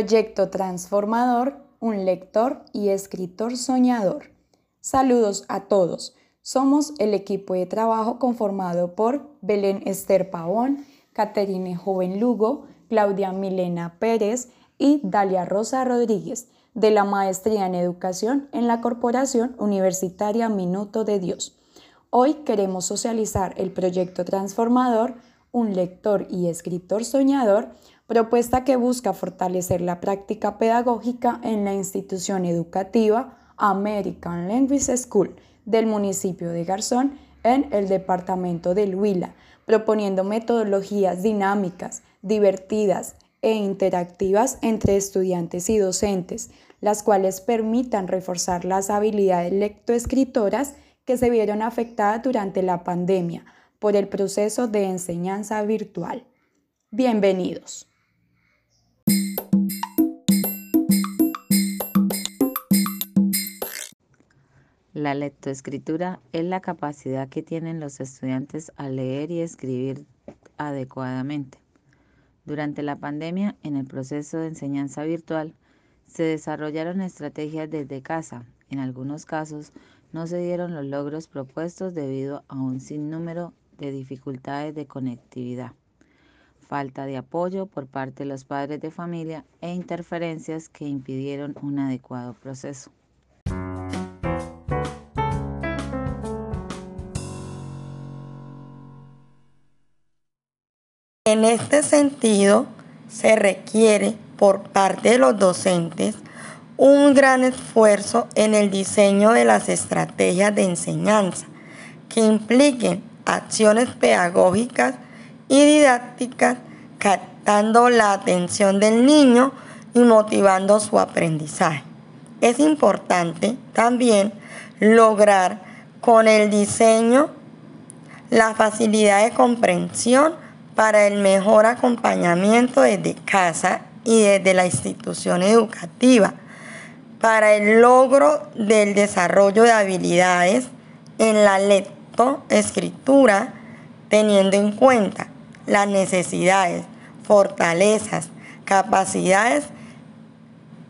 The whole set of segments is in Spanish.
Proyecto Transformador, un lector y escritor soñador. Saludos a todos. Somos el equipo de trabajo conformado por Belén Esther Pavón, Caterine Joven Lugo, Claudia Milena Pérez y Dalia Rosa Rodríguez, de la Maestría en Educación en la Corporación Universitaria Minuto de Dios. Hoy queremos socializar el proyecto transformador, un lector y escritor soñador, propuesta que busca fortalecer la práctica pedagógica en la institución educativa American Language School del municipio de Garzón en el departamento del Huila, proponiendo metodologías dinámicas, divertidas e interactivas entre estudiantes y docentes, las cuales permitan reforzar las habilidades lectoescritoras que se vieron afectadas durante la pandemia por el proceso de enseñanza virtual. Bienvenidos. La lectoescritura es la capacidad que tienen los estudiantes a leer y escribir adecuadamente. Durante la pandemia, en el proceso de enseñanza virtual, se desarrollaron estrategias desde casa. En algunos casos, no se dieron los logros propuestos debido a un sinnúmero de dificultades de conectividad, falta de apoyo por parte de los padres de familia e interferencias que impidieron un adecuado proceso. En este sentido, se requiere por parte de los docentes un gran esfuerzo en el diseño de las estrategias de enseñanza que impliquen acciones pedagógicas y didácticas captando la atención del niño y motivando su aprendizaje. Es importante también lograr con el diseño la facilidad de comprensión para el mejor acompañamiento desde casa y desde la institución educativa para el logro del desarrollo de habilidades en la lectoescritura, teniendo en cuenta las necesidades, fortalezas, capacidades,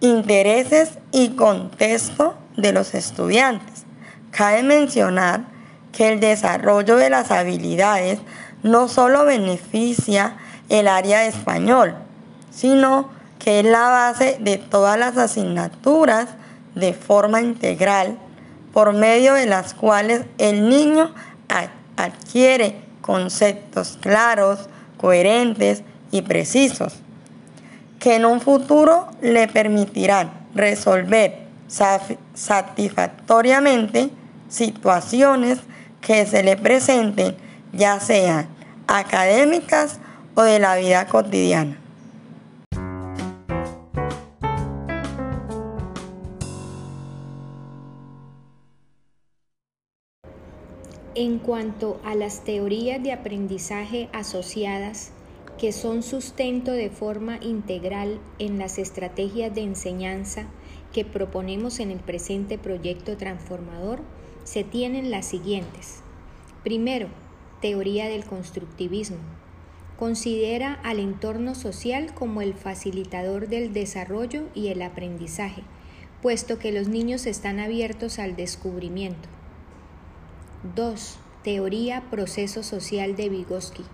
intereses y contexto de los estudiantes. Cabe mencionar que el desarrollo de las habilidades no solo beneficia el área español, sino que es la base de todas las asignaturas de forma integral, por medio de las cuales el niño adquiere conceptos claros, coherentes y precisos, que en un futuro le permitirán resolver satisfactoriamente situaciones que se le presenten, ya sean académicas o de la vida cotidiana. En cuanto a las teorías de aprendizaje asociadas, que son sustento de forma integral en las estrategias de enseñanza que proponemos en el presente proyecto transformador, se tienen las siguientes. Primero, teoría del constructivismo. Considera al entorno social como el facilitador del desarrollo y el aprendizaje, puesto que los niños están abiertos al descubrimiento. 2. Teoría Proceso Social de Vygotsky.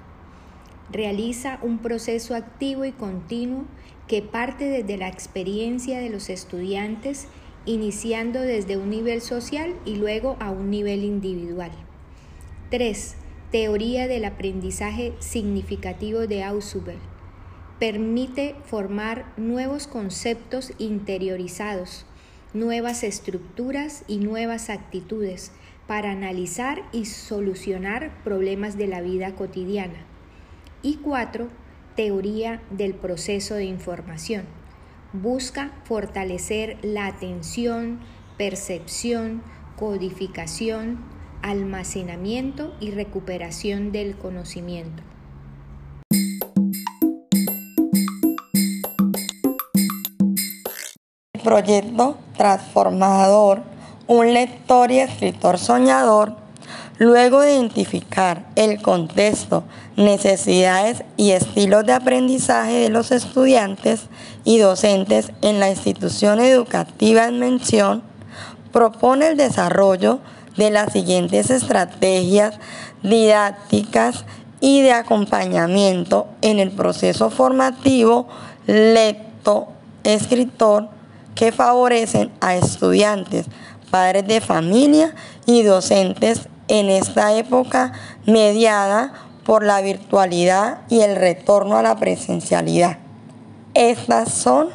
Realiza un proceso activo y continuo que parte desde la experiencia de los estudiantes, iniciando desde un nivel social y luego a un nivel individual. 3. Teoría del aprendizaje significativo de Ausubel. Permite formar nuevos conceptos interiorizados, nuevas estructuras y nuevas actitudes para analizar y solucionar problemas de la vida cotidiana. Y cuatro, teoría del proceso de información. Busca fortalecer la atención, percepción, codificación, almacenamiento y recuperación del conocimiento. proyecto transformador un lector y escritor soñador Luego de identificar el contexto, necesidades y estilos de aprendizaje de los estudiantes y docentes en la institución educativa en mención, propone el desarrollo de las siguientes estrategias didácticas y de acompañamiento en el proceso formativo lecto-escritor que favorecen a estudiantes, padres de familia y docentes en esta época mediada por la virtualidad y el retorno a la presencialidad. Estas son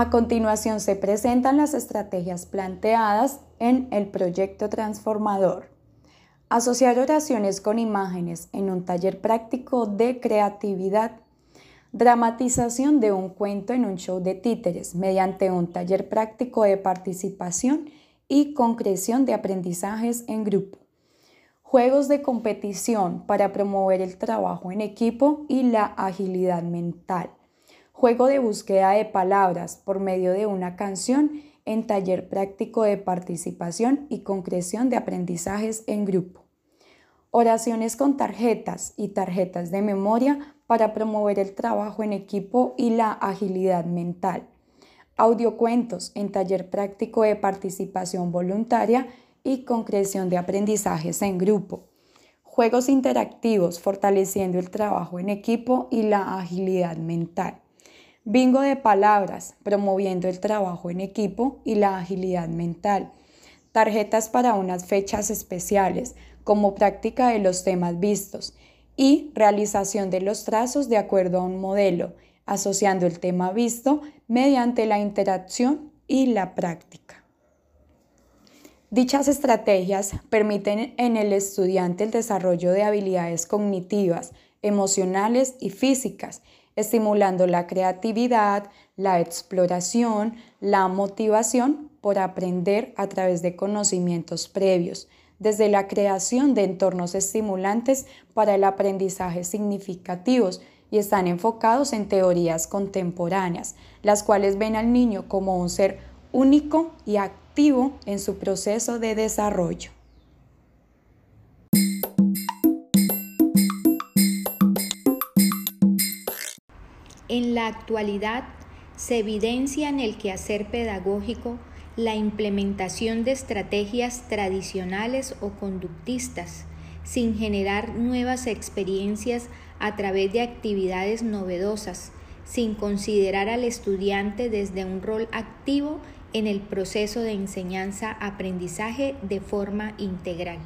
A continuación se presentan las estrategias planteadas en el proyecto transformador. Asociar oraciones con imágenes en un taller práctico de creatividad. Dramatización de un cuento en un show de títeres mediante un taller práctico de participación y concreción de aprendizajes en grupo. Juegos de competición para promover el trabajo en equipo y la agilidad mental juego de búsqueda de palabras por medio de una canción en taller práctico de participación y concreción de aprendizajes en grupo. Oraciones con tarjetas y tarjetas de memoria para promover el trabajo en equipo y la agilidad mental. Audiocuentos en taller práctico de participación voluntaria y concreción de aprendizajes en grupo. Juegos interactivos fortaleciendo el trabajo en equipo y la agilidad mental Bingo de palabras, promoviendo el trabajo en equipo y la agilidad mental. Tarjetas para unas fechas especiales, como práctica de los temas vistos. Y realización de los trazos de acuerdo a un modelo, asociando el tema visto mediante la interacción y la práctica. Dichas estrategias permiten en el estudiante el desarrollo de habilidades cognitivas, emocionales y físicas estimulando la creatividad, la exploración, la motivación por aprender a través de conocimientos previos, desde la creación de entornos estimulantes para el aprendizaje significativos y están enfocados en teorías contemporáneas, las cuales ven al niño como un ser único y activo en su proceso de desarrollo. En la actualidad se evidencia en el quehacer pedagógico la implementación de estrategias tradicionales o conductistas, sin generar nuevas experiencias a través de actividades novedosas, sin considerar al estudiante desde un rol activo en el proceso de enseñanza-aprendizaje de forma integral.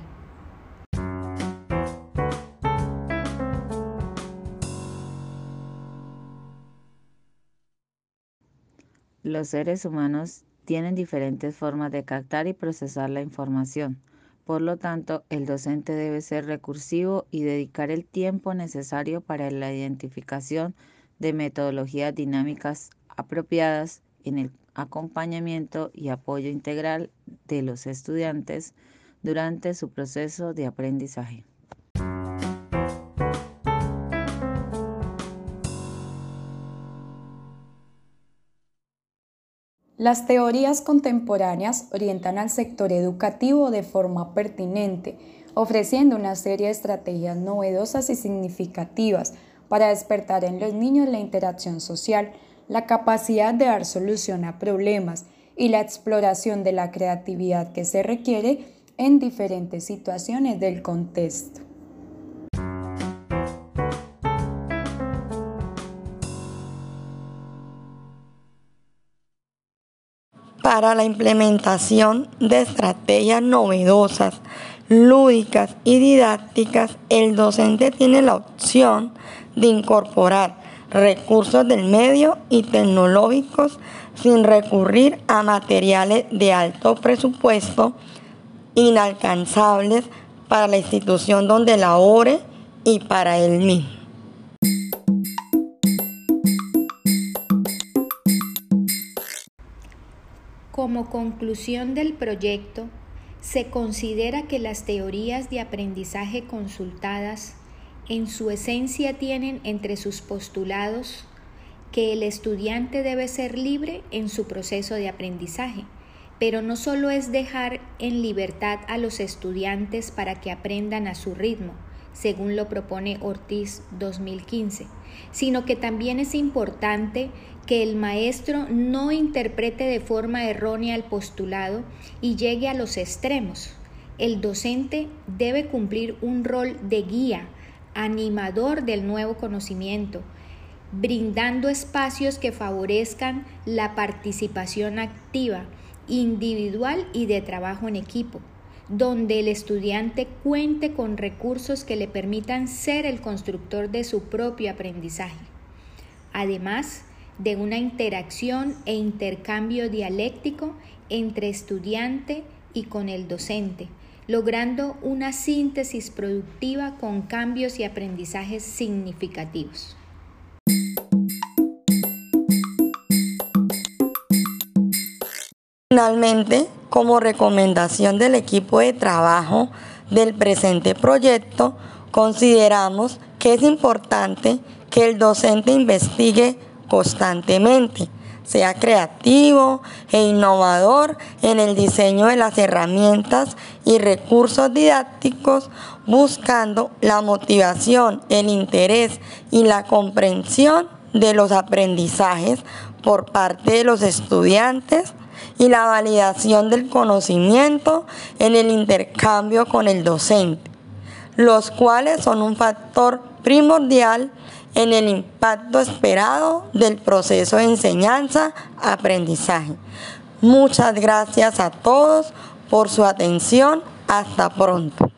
Los seres humanos tienen diferentes formas de captar y procesar la información. Por lo tanto, el docente debe ser recursivo y dedicar el tiempo necesario para la identificación de metodologías dinámicas apropiadas en el acompañamiento y apoyo integral de los estudiantes durante su proceso de aprendizaje. Las teorías contemporáneas orientan al sector educativo de forma pertinente, ofreciendo una serie de estrategias novedosas y significativas para despertar en los niños la interacción social, la capacidad de dar solución a problemas y la exploración de la creatividad que se requiere en diferentes situaciones del contexto. Para la implementación de estrategias novedosas, lúdicas y didácticas, el docente tiene la opción de incorporar recursos del medio y tecnológicos sin recurrir a materiales de alto presupuesto inalcanzables para la institución donde labore y para él mismo. Como conclusión del proyecto, se considera que las teorías de aprendizaje consultadas en su esencia tienen entre sus postulados que el estudiante debe ser libre en su proceso de aprendizaje, pero no solo es dejar en libertad a los estudiantes para que aprendan a su ritmo, según lo propone Ortiz 2015, sino que también es importante que el maestro no interprete de forma errónea el postulado y llegue a los extremos. El docente debe cumplir un rol de guía, animador del nuevo conocimiento, brindando espacios que favorezcan la participación activa, individual y de trabajo en equipo, donde el estudiante cuente con recursos que le permitan ser el constructor de su propio aprendizaje. Además, de una interacción e intercambio dialéctico entre estudiante y con el docente, logrando una síntesis productiva con cambios y aprendizajes significativos. Finalmente, como recomendación del equipo de trabajo del presente proyecto, consideramos que es importante que el docente investigue constantemente, sea creativo e innovador en el diseño de las herramientas y recursos didácticos, buscando la motivación, el interés y la comprensión de los aprendizajes por parte de los estudiantes y la validación del conocimiento en el intercambio con el docente, los cuales son un factor primordial en el impacto esperado del proceso de enseñanza-aprendizaje. Muchas gracias a todos por su atención. Hasta pronto.